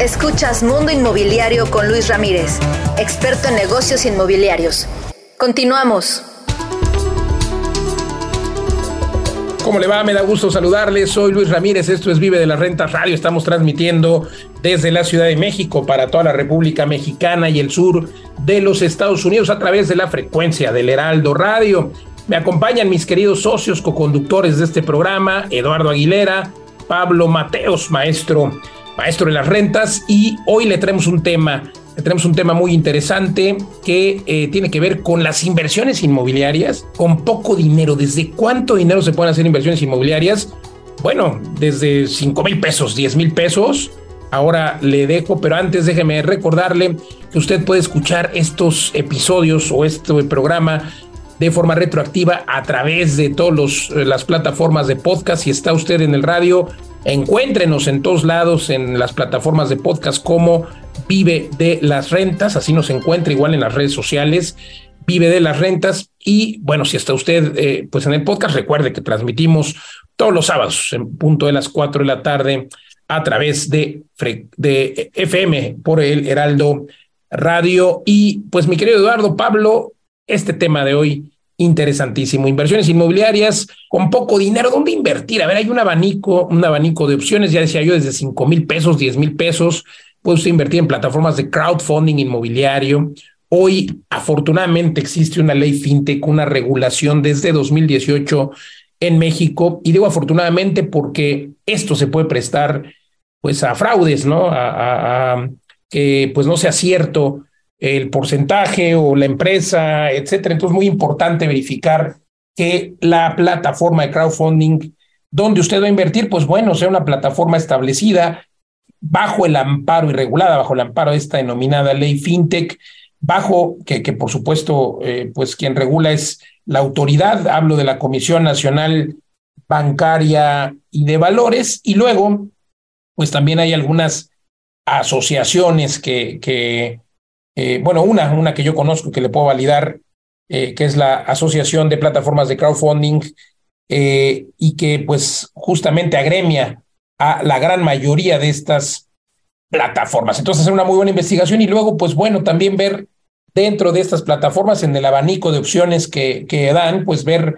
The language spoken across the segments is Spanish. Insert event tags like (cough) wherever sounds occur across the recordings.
Escuchas Mundo Inmobiliario con Luis Ramírez, experto en negocios inmobiliarios. Continuamos. ¿Cómo le va? Me da gusto saludarle. Soy Luis Ramírez. Esto es Vive de las Rentas Radio. Estamos transmitiendo desde la Ciudad de México para toda la República Mexicana y el sur de los Estados Unidos a través de la frecuencia del Heraldo Radio. Me acompañan mis queridos socios coconductores de este programa, Eduardo Aguilera, Pablo Mateos, maestro, maestro de las rentas, y hoy le traemos un tema tenemos un tema muy interesante que eh, tiene que ver con las inversiones inmobiliarias con poco dinero. ¿Desde cuánto dinero se pueden hacer inversiones inmobiliarias? Bueno, desde 5 mil pesos, 10 mil pesos. Ahora le dejo, pero antes déjeme recordarle que usted puede escuchar estos episodios o este programa de forma retroactiva a través de todas eh, las plataformas de podcast. Si está usted en el radio, encuéntrenos en todos lados en las plataformas de podcast como Vive de las Rentas, así nos encuentra igual en las redes sociales. Vive de las rentas y bueno, si está usted eh, pues en el podcast, recuerde que transmitimos todos los sábados en punto de las 4 de la tarde a través de, de FM por el Heraldo Radio. Y pues mi querido Eduardo Pablo, este tema de hoy interesantísimo. Inversiones inmobiliarias con poco dinero. ¿Dónde invertir? A ver, hay un abanico, un abanico de opciones. Ya decía yo, desde 5 mil pesos, 10 mil pesos. Puede usted invertir en plataformas de crowdfunding inmobiliario. Hoy, afortunadamente, existe una ley fintech, una regulación desde 2018 en México. Y digo afortunadamente porque esto se puede prestar pues a fraudes, ¿no? A, que pues no sea cierto el porcentaje o la empresa, etcétera. Entonces, es muy importante verificar que la plataforma de crowdfunding donde usted va a invertir, pues bueno, sea una plataforma establecida bajo el amparo y regulada, bajo el amparo de esta denominada ley fintech, bajo que, que por supuesto, eh, pues quien regula es la autoridad, hablo de la Comisión Nacional Bancaria y de Valores, y luego, pues también hay algunas asociaciones que, que eh, bueno, una, una que yo conozco que le puedo validar, eh, que es la Asociación de Plataformas de Crowdfunding, eh, y que pues justamente agremia a la gran mayoría de estas plataformas. Entonces, hacer una muy buena investigación y luego, pues bueno, también ver dentro de estas plataformas, en el abanico de opciones que, que dan, pues ver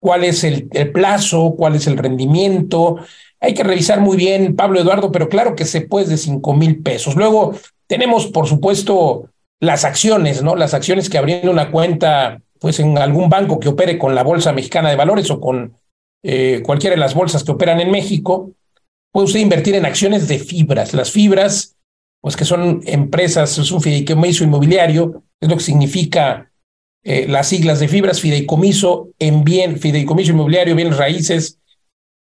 cuál es el, el, plazo, cuál es el rendimiento. Hay que revisar muy bien, Pablo Eduardo, pero claro que se puede de 5 mil pesos. Luego tenemos, por supuesto, las acciones, ¿no? Las acciones que abriendo una cuenta, pues en algún banco que opere con la Bolsa Mexicana de Valores o con eh, cualquiera de las bolsas que operan en México, puede usted invertir en acciones de fibras. Las fibras, pues que son empresas, es un fideicomiso inmobiliario, es lo que significa eh, las siglas de fibras, fideicomiso en bien, fideicomiso inmobiliario, bienes raíces.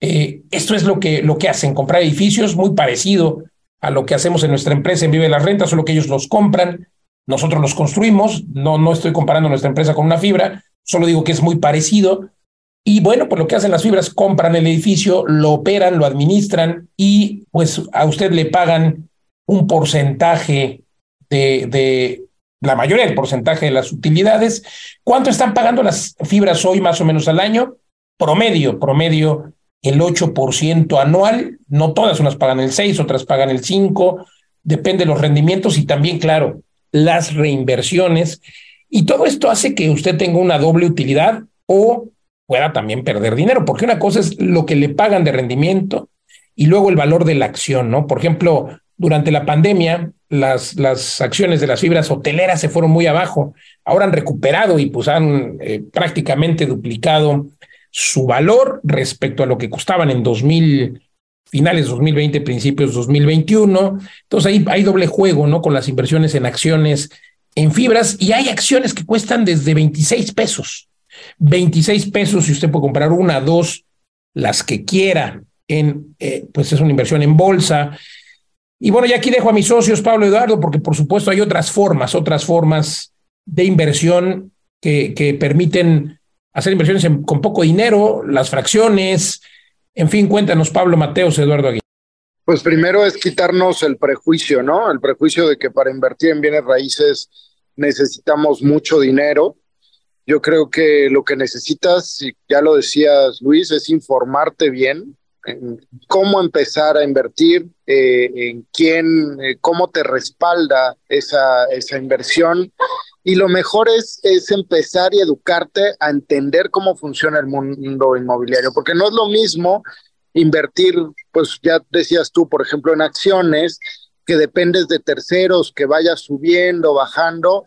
Eh, esto es lo que, lo que hacen, comprar edificios, muy parecido a lo que hacemos en nuestra empresa en Vive las Rentas, solo que ellos los compran, nosotros los construimos, no, no estoy comparando nuestra empresa con una fibra, solo digo que es muy parecido. Y bueno, pues lo que hacen las fibras, compran el edificio, lo operan, lo administran y pues a usted le pagan un porcentaje de, de la mayoría del porcentaje de las utilidades. ¿Cuánto están pagando las fibras hoy más o menos al año? Promedio, promedio el 8% anual. No todas, unas pagan el 6, otras pagan el 5, depende de los rendimientos y también, claro, las reinversiones. Y todo esto hace que usted tenga una doble utilidad o pueda también perder dinero, porque una cosa es lo que le pagan de rendimiento y luego el valor de la acción, ¿no? Por ejemplo, durante la pandemia, las, las acciones de las fibras hoteleras se fueron muy abajo, ahora han recuperado y pues han eh, prácticamente duplicado su valor respecto a lo que costaban en 2000 finales 2020, principios 2021. Entonces ahí hay doble juego, ¿no? Con las inversiones en acciones, en fibras, y hay acciones que cuestan desde 26 pesos. 26 pesos si usted puede comprar una, dos, las que quiera, en, eh, pues es una inversión en bolsa. Y bueno, ya aquí dejo a mis socios, Pablo Eduardo, porque por supuesto hay otras formas, otras formas de inversión que, que permiten hacer inversiones con poco dinero, las fracciones, en fin, cuéntanos, Pablo Mateos, Eduardo Aguirre. Pues primero es quitarnos el prejuicio, ¿no? El prejuicio de que para invertir en bienes raíces necesitamos mucho dinero. Yo creo que lo que necesitas, y ya lo decías Luis, es informarte bien. cómo empezar a invertir, eh, en quién, eh, cómo te respalda esa, esa inversión. Y lo mejor es, es empezar y educarte a entender cómo funciona el mundo inmobiliario, porque no es lo mismo invertir, pues ya decías tú, por ejemplo, en acciones, que dependes de terceros, que vayas subiendo, bajando,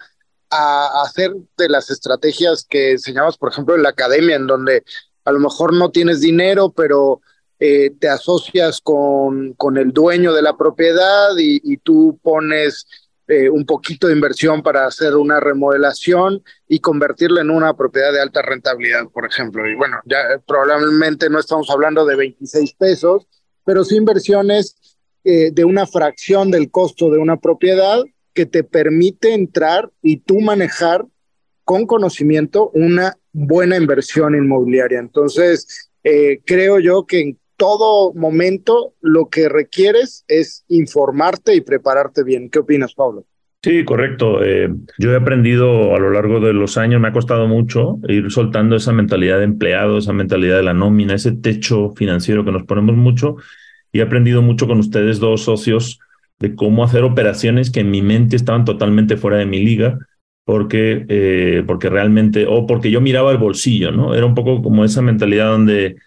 a hacer de las estrategias que enseñamos, por ejemplo, en la academia, en donde a lo mejor no tienes dinero, pero eh, te asocias con, con, el dueño de la propiedad y, tú pones eh, un poquito de inversión para hacer una remodelación y convertirla en una propiedad de alta rentabilidad, por ejemplo. Y bueno, ya probablemente no estamos hablando de 26 pesos, pero sí inversiones eh, de una fracción del costo de una propiedad que te permite entrar y tú manejar con conocimiento una buena inversión inmobiliaria. Entonces, eh, creo yo que en todo momento lo que requieres es informarte y prepararte bien. ¿Qué opinas, Pablo? Sí, correcto. Eh, yo he aprendido a lo largo de los años, me ha costado mucho ir soltando esa mentalidad de empleado, esa mentalidad de la nómina, ese techo financiero que nos ponemos mucho. Y he aprendido mucho con ustedes dos socios de cómo hacer operaciones que en mi mente estaban totalmente fuera de mi liga, porque, eh, porque realmente, o porque yo miraba el bolsillo, ¿no? Era un poco como esa mentalidad donde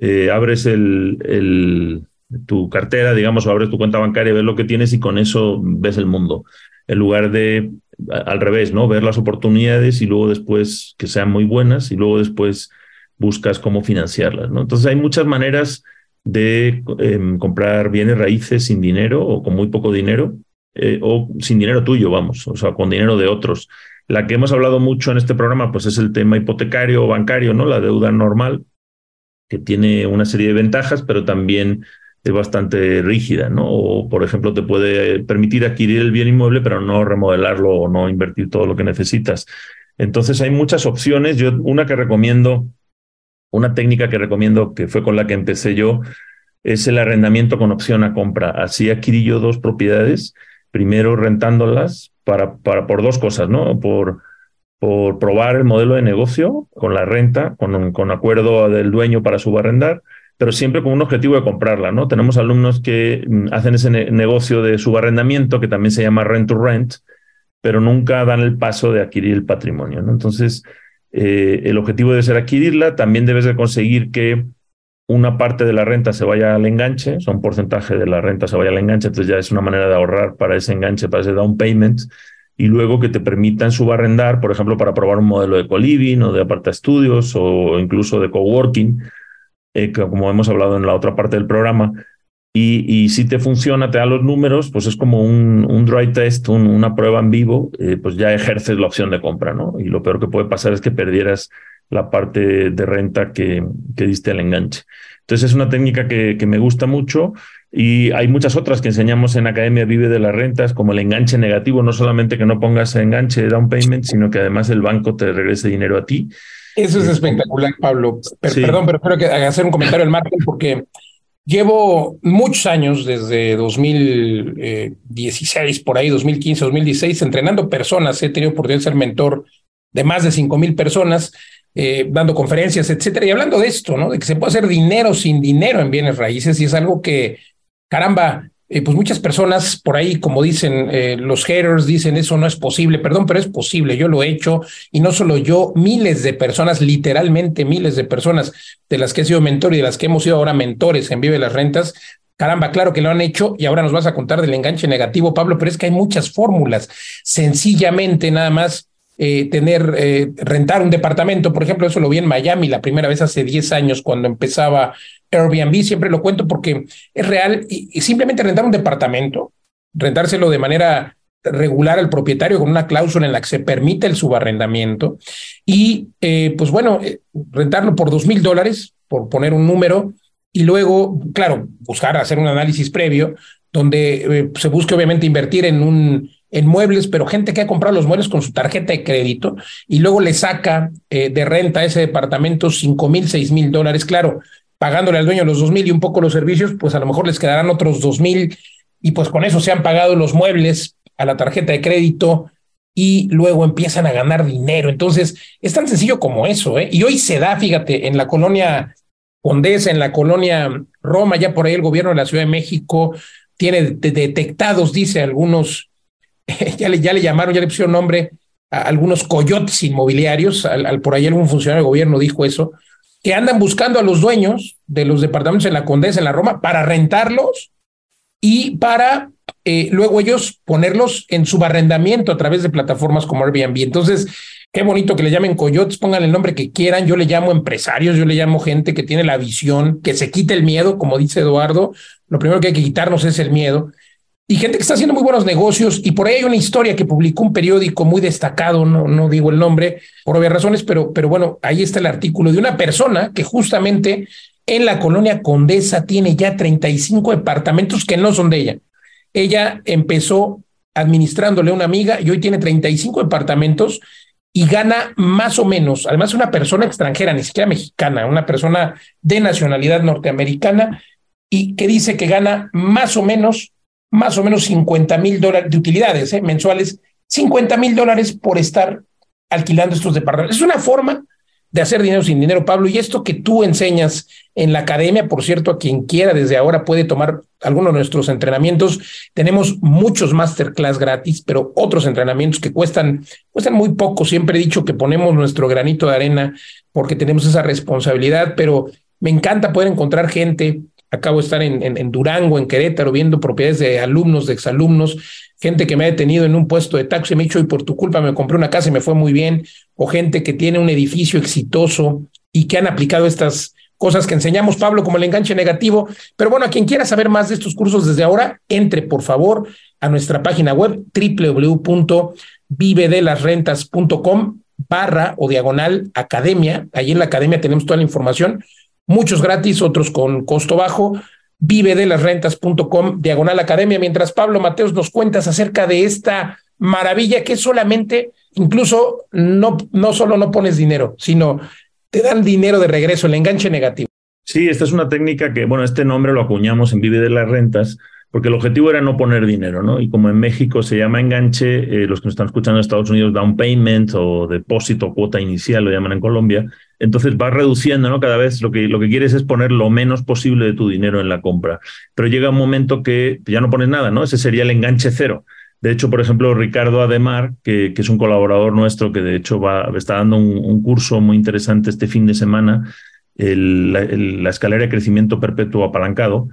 eh, abres tu cartera, digamos, o abres tu cuenta bancaria, ves lo que tienes y con eso ves el mundo, en lugar de al revés, ¿no? Ver las oportunidades y luego después que sean muy buenas y luego después buscas cómo financiarlas. Entonces hay muchas maneras de em, comprar bienes raíces sin dinero o con muy poco dinero eh, o sin dinero tuyo, vamos, o sea, con dinero de otros. La que hemos hablado mucho en este programa, pues es el tema hipotecario o bancario, ¿no? La deuda normal, que tiene una serie de ventajas, pero también es bastante rígida, ¿no? O, por ejemplo, te puede permitir adquirir el bien inmueble, pero no remodelarlo o no invertir todo lo que necesitas. Entonces hay muchas opciones. Yo, una que recomiendo una técnica que recomiendo, que fue con la que empecé yo, es el arrendamiento con opción a compra. Así adquirí yo dos propiedades, primero rentándolas para, para, por dos cosas, ¿no? Por, por probar el modelo de negocio con la renta, con, con acuerdo del dueño para subarrendar, pero siempre con un objetivo de comprarla, ¿no? Tenemos alumnos que mm, hacen ese negocio de subarrendamiento, que también se llama rent to rent, pero nunca dan el paso de adquirir el patrimonio, ¿no? Entonces, eh, el objetivo debe ser adquirirla, también debes de conseguir que una parte de la renta se vaya al enganche, o sea, un porcentaje de la renta se vaya al enganche, entonces ya es una manera de ahorrar para ese enganche, para ese down payment, y luego que te permitan subarrendar, por ejemplo, para probar un modelo de co-living o de aparta estudios o incluso de coworking, eh, como hemos hablado en la otra parte del programa, y, si te funciona, te da los números, pues es como un, dry test, una prueba en vivo, eh, pues ya ejerces la opción de compra, ¿no? Y lo peor que puede pasar es que perdieras la parte de renta que, que diste al enganche. Entonces es una técnica que, me gusta mucho y hay muchas otras que enseñamos en Academia Vive de las Rentas, como el enganche negativo, no solamente que no pongas enganche de down payment, sino que además el banco te regrese dinero a ti. Eso es espectacular, Pablo. Perdón, pero quiero que hacer un comentario al margen porque Llevo muchos años, desde 2016, por ahí, 2015, 2016, entrenando personas. He tenido oportunidad de ser mentor de más de 5 mil personas, eh, dando conferencias, etcétera. Y hablando de esto, ¿no? De que se puede hacer dinero sin dinero en bienes raíces y es algo que, caramba, eh, pues muchas personas por ahí, como dicen eh, los haters, dicen eso no es posible, perdón, pero es posible, yo lo he hecho y no solo yo, miles de personas, literalmente miles de personas de las que he sido mentor y de las que hemos sido ahora mentores en Vive las Rentas, Caramba, claro que lo han hecho y ahora nos vas a contar del enganche negativo, Pablo, pero es que hay muchas fórmulas. Sencillamente nada más eh, tener, eh, rentar un departamento, por ejemplo, eso lo vi en Miami la primera vez hace 10 años cuando empezaba Airbnb, siempre lo cuento porque es real y, simplemente rentar un departamento, rentárselo de manera regular al propietario con una cláusula en la que se permite el subarrendamiento y eh, pues bueno, rentarlo por dos mil dólares, por poner un número, y luego, claro, buscar hacer un análisis previo donde se busque obviamente invertir en un en muebles, pero gente que ha comprado los muebles con su tarjeta de crédito y luego le saca eh, de renta a ese departamento cinco mil, seis mil dólares, claro, pagándole al dueño los dos mil y un poco los servicios, pues a lo mejor les quedarán otros dos mil y pues con eso se han pagado los muebles a la tarjeta de crédito y luego empiezan a ganar dinero. Entonces, es tan sencillo como eso, ¿eh? Y hoy se da, fíjate, en la colonia Condesa, en la colonia Roma, ya por ahí el gobierno de la Ciudad de México tiene detectados, dice algunos, (laughs) ya le, ya le llamaron, ya le pusieron nombre a algunos coyotes inmobiliarios, al, por ahí algún funcionario de gobierno dijo eso, que andan buscando a los dueños de los departamentos en la Condesa, en la Roma, para rentarlos y para eh, luego ellos ponerlos en subarrendamiento a través de plataformas como Airbnb. Entonces, qué bonito que le llamen coyotes, pongan el nombre que quieran, yo le llamo empresarios, yo le llamo gente que tiene la visión, que se quite el miedo, como dice Eduardo, lo primero que hay que quitarnos es el miedo. Y gente que está haciendo muy buenos negocios, y por ahí hay una historia que publicó un periódico muy destacado, no, no digo el nombre por obvias razones, pero, pero bueno, ahí está el artículo de una persona que justamente en la colonia Condesa tiene ya 35 departamentos que no son de ella. Ella empezó administrándole a una amiga y hoy tiene 35 departamentos y gana más o menos, además una persona extranjera, ni siquiera mexicana, una persona de nacionalidad norteamericana y que dice que gana más o menos, más o menos 50 mil dólares de utilidades ¿eh? mensuales, 50 mil dólares por estar alquilando estos departamentos. Es una forma de hacer dinero sin dinero, Pablo. Y esto que tú enseñas en la academia, por cierto, a quien quiera desde ahora puede tomar algunos de nuestros entrenamientos. Tenemos muchos masterclass gratis, pero otros entrenamientos que cuestan, cuestan muy poco. Siempre he dicho que ponemos nuestro granito de arena porque tenemos esa responsabilidad, pero me encanta poder encontrar gente. Acabo de estar en, Durango, en Querétaro, viendo propiedades de alumnos, de exalumnos, gente que me ha detenido en un puesto de taxi y me ha dicho, y por tu culpa me compré una casa y me fue muy bien, o gente que tiene un edificio exitoso y que han aplicado estas cosas que enseñamos, Pablo, como el enganche negativo. Pero bueno, a quien quiera saber más de estos cursos desde ahora, entre por favor a nuestra página web www.vivedelasrentas.com barra o diagonal academia. Allí en la academia tenemos toda la información, muchos gratis, otros con costo bajo vive de las rentas.com, diagonal academia, mientras Pablo Mateos nos cuentas acerca de esta maravilla que solamente, incluso no, no solo no pones dinero, sino te dan dinero de regreso, el enganche negativo. Sí, esta es una técnica que, bueno, este nombre lo acuñamos en Vive de las Rentas, porque el objetivo era no poner dinero, ¿no? Y como en México se llama enganche, eh, los que nos están escuchando en Estados Unidos, down payment o depósito, cuota inicial, lo llaman en Colombia, entonces vas reduciendo, ¿no? Cada vez lo que, lo que quieres es poner lo menos posible de tu dinero en la compra. Pero llega un momento que ya no pones nada, ¿no? Ese sería el enganche cero. De hecho, por ejemplo, Ricardo Ademar, que, que es un colaborador nuestro que de hecho va, está dando un, curso muy interesante este fin de semana, la, escalera de crecimiento perpetuo apalancado,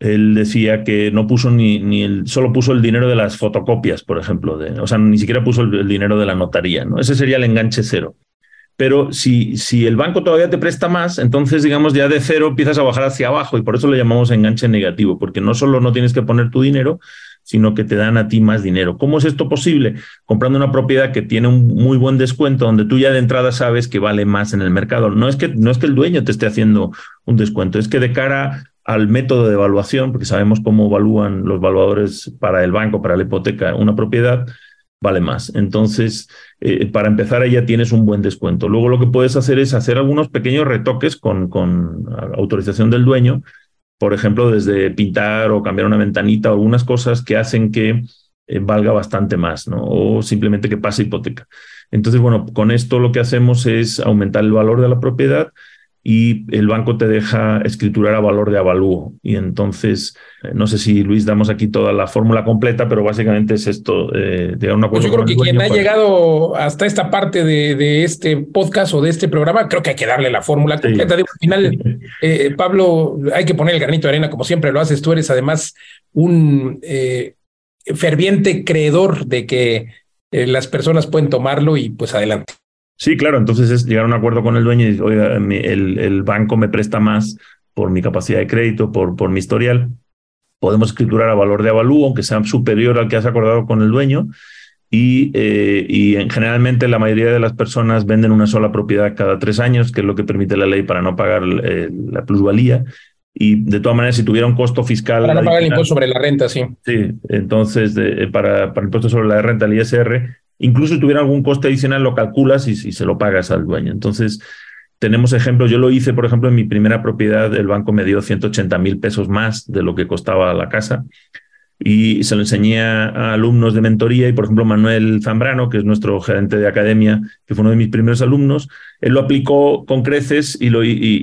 él decía que no puso ni, ni el, solo puso el dinero de las fotocopias, por ejemplo, de, o sea, ni siquiera puso el, el dinero de la notaría, ¿no? Ese sería el enganche cero pero si, si el banco todavía te presta más, entonces, digamos, ya de cero empiezas a bajar hacia abajo y por eso le llamamos enganche negativo, porque no solo no tienes que poner tu dinero, sino que te dan a ti más dinero. ¿Cómo es esto posible? Comprando una propiedad que tiene un muy buen descuento, donde tú ya de entrada sabes que vale más en el mercado. No es que, no es que el dueño te esté haciendo un descuento, es que de cara al método de evaluación, porque sabemos cómo evalúan los evaluadores para el banco, para la hipoteca, una propiedad, vale más. Entonces, eh, para empezar, ahí ya tienes un buen descuento. Luego lo que puedes hacer es hacer algunos pequeños retoques con, con autorización del dueño, por ejemplo, desde pintar o cambiar una ventanita o algunas cosas que hacen que eh, valga bastante más, ¿no? O simplemente que pase hipoteca. Entonces, bueno, con esto lo que hacemos es aumentar el valor de la propiedad y el banco te deja escriturar a valor de avalúo. Y entonces, eh, no sé si Luis damos aquí toda la fórmula completa, pero básicamente es esto, eh, de un acuerdo. Pues yo creo que quien ha llegado hasta esta parte de, este podcast o de este programa, creo que hay que darle la fórmula completa. al final, (laughs) eh, Pablo, hay que poner el granito de arena como siempre lo haces. Tú eres además un ferviente creedor de que las personas pueden tomarlo y pues adelante. Sí, claro, entonces es llegar a un acuerdo con el dueño y oiga, el, el, banco me presta más por mi capacidad de crédito, por, por mi historial. Podemos escriturar a valor de avalúo, aunque sea superior al que has acordado con el dueño. Y, eh, y en, generalmente la mayoría de las personas venden una sola propiedad cada tres años, que es lo que permite la ley para no pagar eh, la plusvalía. Y de todas maneras, si tuviera un costo fiscal. Para no pagar el impuesto sobre la renta, sí. Sí, entonces de, para, para el impuesto sobre la renta, el ISR, Incluso si tuviera algún coste adicional, lo calculas y, se lo pagas al dueño. Entonces, tenemos ejemplos. Yo lo hice, por ejemplo, en mi primera propiedad, el banco me dio 180 mil pesos más de lo que costaba la casa. y se lo enseñé a alumnos de mentoría y, por ejemplo, Manuel Zambrano, que es nuestro gerente de academia, que fue uno de mis primeros alumnos, él lo aplicó con creces y,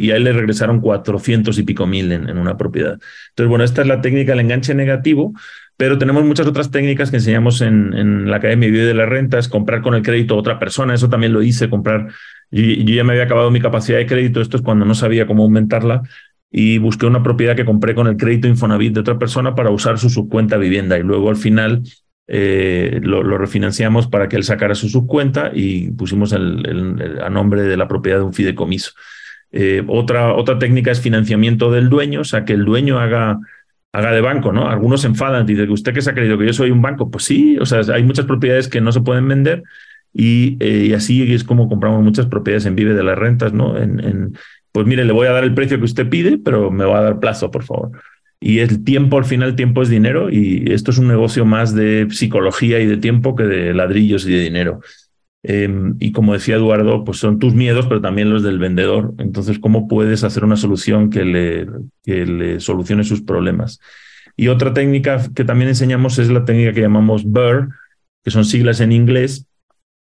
a él le regresaron 400 y pico mil en, en, una propiedad. Entonces, bueno, esta es la técnica del enganche negativo, pero tenemos muchas otras técnicas que enseñamos en, la Academia de la Renta, es comprar con el crédito a otra persona, eso también lo hice, comprar, yo, yo ya me había acabado mi capacidad de crédito, esto es cuando no sabía cómo aumentarla, y busqué una propiedad que compré con el crédito Infonavit de otra persona para usar su subcuenta vivienda y luego al final eh, lo, refinanciamos para que él sacara su subcuenta y pusimos el, a nombre de la propiedad de un fideicomiso. Eh, otra, otra técnica es financiamiento del dueño, o sea, que el dueño haga, haga de banco, ¿no? Algunos se enfadan, dicen, ¿usted qué se ha creído? ¿Que yo soy un banco? Pues sí, o sea, hay muchas propiedades que no se pueden vender y, eh, así es como compramos muchas propiedades en Vive de las Rentas, ¿no? En, pues mire, le voy a dar el precio que usted pide, pero me va a dar plazo, por favor. Y el tiempo, al final, tiempo es dinero y esto es un negocio más de psicología y de tiempo que de ladrillos y de dinero. Em, y como decía Eduardo, pues son tus miedos, pero también los del vendedor. Entonces, ¿cómo puedes hacer una solución que le, que le solucione sus problemas? Y otra técnica que también enseñamos es la técnica que llamamos BUR, que son siglas en inglés,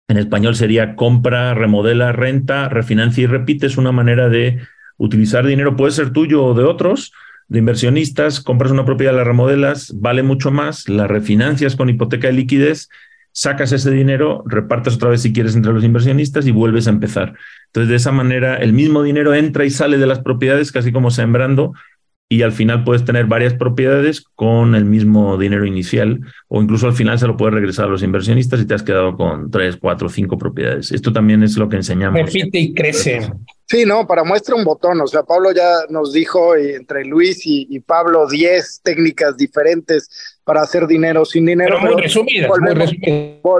en español sería compra, remodela, renta, refinancia y repite. Es una manera de utilizar dinero, puede ser tuyo o de otros, de inversionistas. Compras una propiedad, la remodelas, vale mucho más, la refinancias con hipoteca de liquidez, sacas ese dinero, repartes otra vez si quieres entre los inversionistas y vuelves a empezar. Entonces, de esa manera, el mismo dinero entra y sale de las propiedades, casi como sembrando, y al final puedes tener varias propiedades con el mismo dinero inicial o incluso al final se lo puedes regresar a los inversionistas y te has quedado con tres, cuatro, cinco propiedades. Esto también es lo que enseñamos. Repite y crece. Sí, no, para muestra un botón. O sea, Pablo ya nos dijo entre Luis y, Pablo 10 técnicas diferentes para hacer dinero sin dinero. Pero muy resumidas. Volvemos,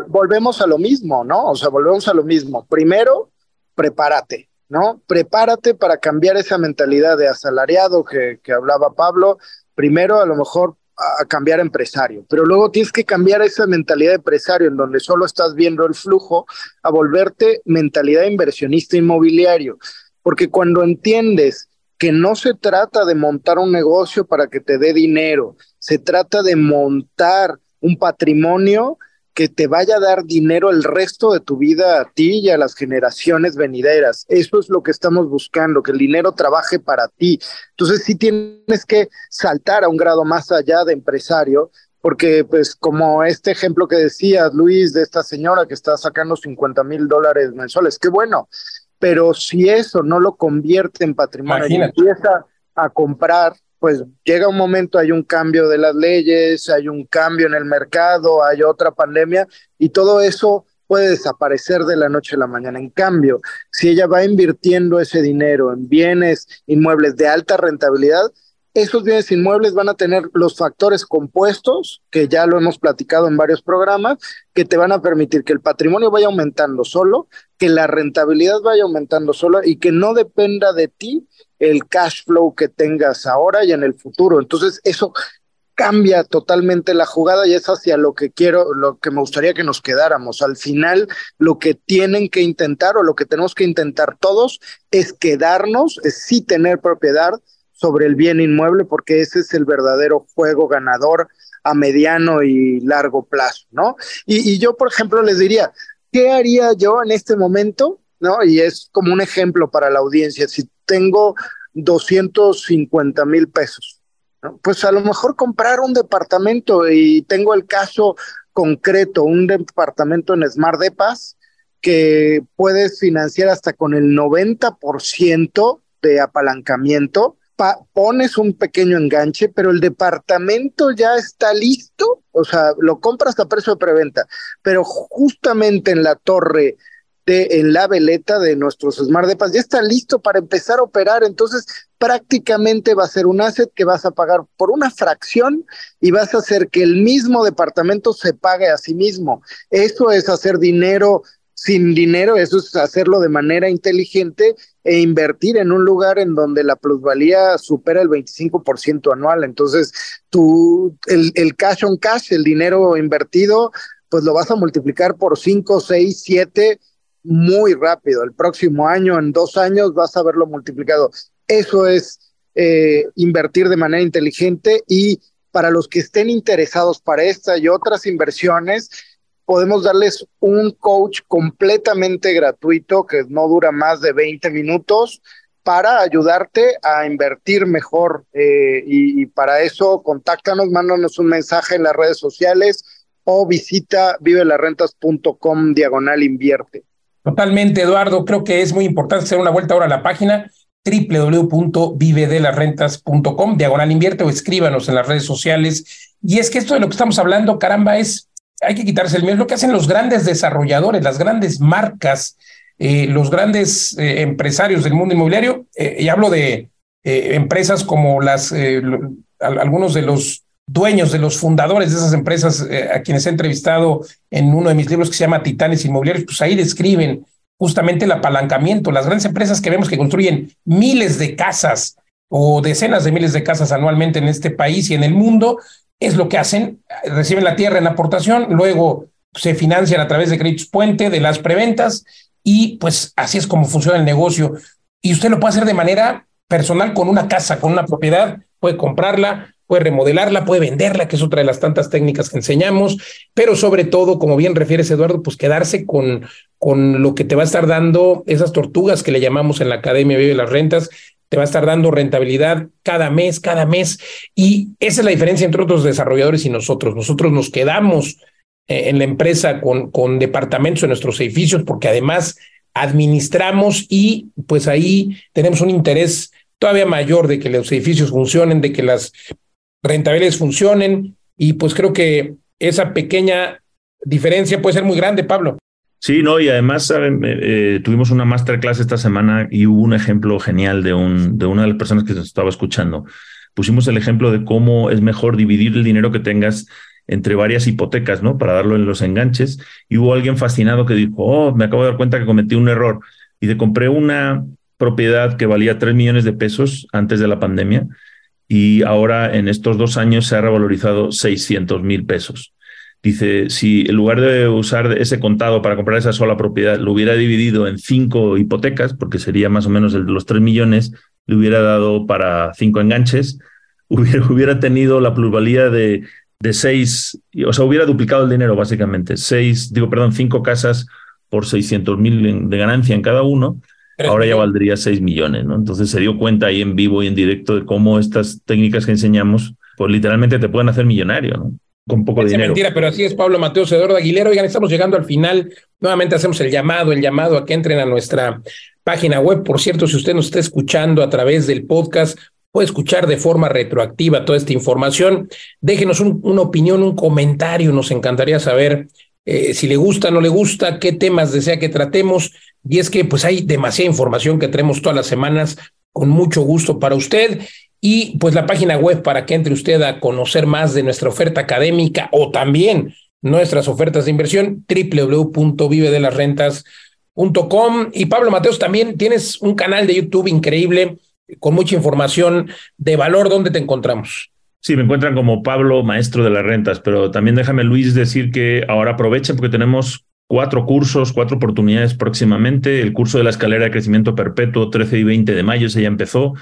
volvemos a lo mismo, ¿no? O sea, volvemos a lo mismo. Primero, prepárate ¿no? Prepárate para cambiar esa mentalidad de asalariado que, que hablaba Pablo. Primero, a lo mejor a cambiar empresario, pero luego tienes que cambiar esa mentalidad de empresario en donde solo estás viendo el flujo a volverte mentalidad inversionista inmobiliario, porque cuando entiendes que no se trata de montar un negocio para que te dé dinero, se trata de montar un patrimonio que te vaya a dar dinero el resto de tu vida a ti y a las generaciones venideras. Eso es lo que estamos buscando, que el dinero trabaje para ti. Entonces sí tienes que saltar a un grado más allá de empresario, porque pues como este ejemplo que decías, Luis, de esta señora que está sacando 50 mil dólares mensuales, qué bueno, pero si eso no lo convierte en patrimonio y empieza a comprar pues llega un momento, hay un cambio de las leyes, hay un cambio en el mercado, hay otra pandemia y todo eso puede desaparecer de la noche a la mañana. En cambio, si ella va invirtiendo ese dinero en bienes inmuebles de alta rentabilidad, esos bienes inmuebles van a tener los factores compuestos, que ya lo hemos platicado en varios programas, que te van a permitir que el patrimonio vaya aumentando solo, que la rentabilidad vaya aumentando solo y que no dependa de ti el cash flow que tengas ahora y en el futuro. Entonces, eso cambia totalmente la jugada y es hacia lo que quiero, lo que me gustaría que nos quedáramos. Al final, lo que tienen que intentar o lo que tenemos que intentar todos es quedarnos, es sí tener propiedad sobre el bien inmueble, porque ese es el verdadero juego ganador a mediano y largo plazo, ¿no? Y, yo, por ejemplo, les diría, ¿qué haría yo en este momento? ¿No? Y es como un ejemplo para la audiencia. Si tengo 250 mil pesos. Pues a lo mejor comprar un departamento y tengo el caso concreto, un departamento en Smart Depas que puedes financiar hasta con el 90% de apalancamiento. pones un pequeño enganche, pero el departamento ya está listo, o sea, lo compras a precio de preventa, pero justamente en la torre en la veleta de nuestros Smart Depas ya está listo para empezar a operar, entonces prácticamente va a ser un asset que vas a pagar por una fracción y vas a hacer que el mismo departamento se pague a sí mismo. Eso es hacer dinero sin dinero, eso es hacerlo de manera inteligente e invertir en un lugar en donde la plusvalía supera el 25% anual. Entonces, tú, el, el cash on cash, el dinero invertido, pues lo vas a multiplicar por 5, 6, 7 muy rápido. El próximo año, en dos años, vas a verlo multiplicado. Eso es eh, invertir de manera inteligente y para los que estén interesados para esta y otras inversiones, podemos darles un coach completamente gratuito que no dura más de 20 minutos para ayudarte a invertir mejor. Eh, y, para eso, contáctanos, mándanos un mensaje en las redes sociales o visita vivelarrentas.com diagonal invierte. Totalmente, Eduardo. Creo que es muy importante hacer una vuelta ahora a la página www.vivedelarrentas.com, diagonal invierte o escríbanos en las redes sociales. Y es que esto de lo que estamos hablando, caramba, es, hay que quitarse el miedo, es lo que hacen los grandes desarrolladores, las grandes marcas, eh, los grandes eh, empresarios del mundo inmobiliario, eh, y hablo de empresas como las, algunos de los dueños, de los fundadores de esas empresas a quienes he entrevistado en uno de mis libros que se llama Titanes Inmobiliarios, pues ahí describen justamente el apalancamiento, las grandes empresas que vemos que construyen miles de casas o decenas de miles de casas anualmente en este país y en el mundo, es lo que hacen, reciben la tierra en aportación, luego se financian a través de créditos puente, de las preventas y pues así es como funciona el negocio. Y usted lo puede hacer de manera personal con una casa, con una propiedad, puede comprarla, puede remodelarla, puede venderla, que es otra de las tantas técnicas que enseñamos, pero sobre todo, como bien refieres Eduardo, pues quedarse con, con lo que te va a estar dando esas tortugas que le llamamos en la Academia Vive las Rentas, te va a estar dando rentabilidad cada mes, cada mes. Y esa es la diferencia entre otros desarrolladores y nosotros. Nosotros nos quedamos eh, en la empresa con, con departamentos en nuestros edificios porque además administramos y pues ahí tenemos un interés todavía mayor de que los edificios funcionen, de que las rentabilidades funcionen y pues creo que esa pequeña diferencia puede ser muy grande, Pablo. Sí, no, y además eh, eh, tuvimos una masterclass esta semana y hubo un ejemplo genial de, un, de una de las personas que se estaba escuchando. Pusimos el ejemplo de cómo es mejor dividir el dinero que tengas entre varias hipotecas, ¿no? Para darlo en los enganches. Y hubo alguien fascinado que dijo, oh, me acabo de dar cuenta que cometí un error. Y te compré una propiedad que valía 3 millones de pesos antes de la pandemia y ahora en estos dos años se ha revalorizado 600 mil pesos. Dice, si en lugar de usar ese contado para comprar esa sola propiedad, lo hubiera dividido en cinco hipotecas, porque sería más o menos el de los 3 millones, le hubiera dado para cinco enganches, (laughs) hubiera, hubiera tenido la plusvalía de de seis, o sea, hubiera duplicado el dinero básicamente. Seis, digo, perdón, cinco casas por 600 mil de ganancia en cada uno, ahora ya valdría seis millones, ¿no? Entonces se dio cuenta ahí en vivo y en directo de cómo estas técnicas que enseñamos, pues literalmente te pueden hacer millonario, ¿no? Con poco es dinero. mentira, pero así es Pablo Mateo Cedor de Aguilera. Oigan, estamos llegando al final. Nuevamente hacemos el llamado, el llamado a que entren a nuestra página web. Por cierto, si usted nos está escuchando a través del podcast, puede escuchar de forma retroactiva toda esta información. Déjenos una opinión, un comentario, nos encantaría saber eh, si le gusta, no le gusta, qué temas desea que tratemos. Y es que pues hay demasiada información que tenemos todas las semanas con mucho gusto para usted. Y pues la página web para que entre usted a conocer más de nuestra oferta académica o también nuestras ofertas de inversión, www.vivedelasrentas.com. Y Pablo Mateos, también tienes un canal de YouTube increíble con mucha información de valor. ¿Dónde te encontramos? Sí, me encuentran como Pablo, maestro de las rentas, pero también déjame, Luis, decir que ahora aprovechen porque tenemos cuatro cursos, cuatro oportunidades próximamente. El curso de la escalera de crecimiento perpetuo, 13 y 20 de mayo, ese ya empezó.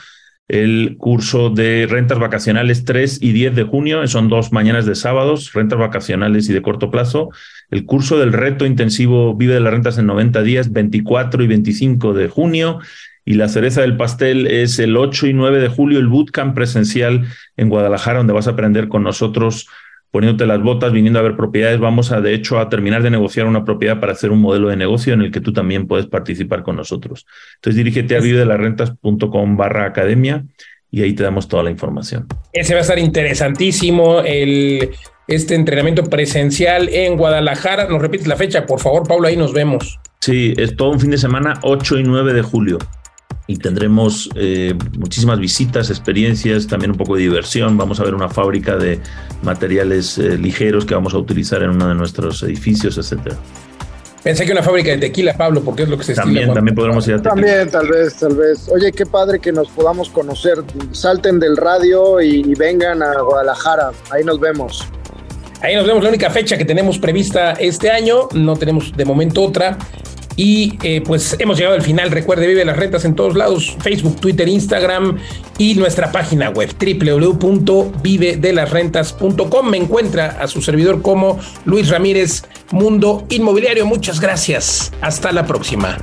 El curso de rentas vacacionales 3 y 10 de junio, son dos mañanas de sábados, rentas vacacionales y de corto plazo. El curso del reto intensivo Vive de las rentas en 90 días, 24 y 25 de junio. Y la cereza del pastel es el 8 y 9 de julio, el bootcamp presencial en Guadalajara, donde vas a aprender con nosotros poniéndote las botas, viniendo a ver propiedades. Vamos a, de hecho, a terminar de negociar una propiedad para hacer un modelo de negocio en el que tú también puedes participar con nosotros. Entonces, dirígete a vivedelarrentas.com barra academia y ahí te damos toda la información. Ese va a estar interesantísimo, el, este entrenamiento presencial en Guadalajara. ¿Nos repites la fecha, por favor, Pablo? Ahí nos vemos. Sí, es todo un fin de semana, 8 y 9 de julio y tendremos eh, muchísimas visitas, experiencias, también un poco de diversión. Vamos a ver una fábrica de materiales eh, ligeros que vamos a utilizar en uno de nuestros edificios, etcétera. Pensé que una fábrica de tequila, Pablo, porque es lo que se También, también podremos ir a tequila. También, tal vez, tal vez. Oye, qué padre que nos podamos conocer. Salten del radio y vengan a Guadalajara. Ahí nos vemos. Ahí nos vemos la única fecha que tenemos prevista este año. No tenemos de momento otra Y eh, pues hemos llegado al final. Recuerde, vive las rentas en todos lados: Facebook, Twitter, Instagram y nuestra página web www.vivedelasrentas.com. Me encuentra a su servidor como Luis Ramírez, Mundo Inmobiliario. Muchas gracias. Hasta la próxima.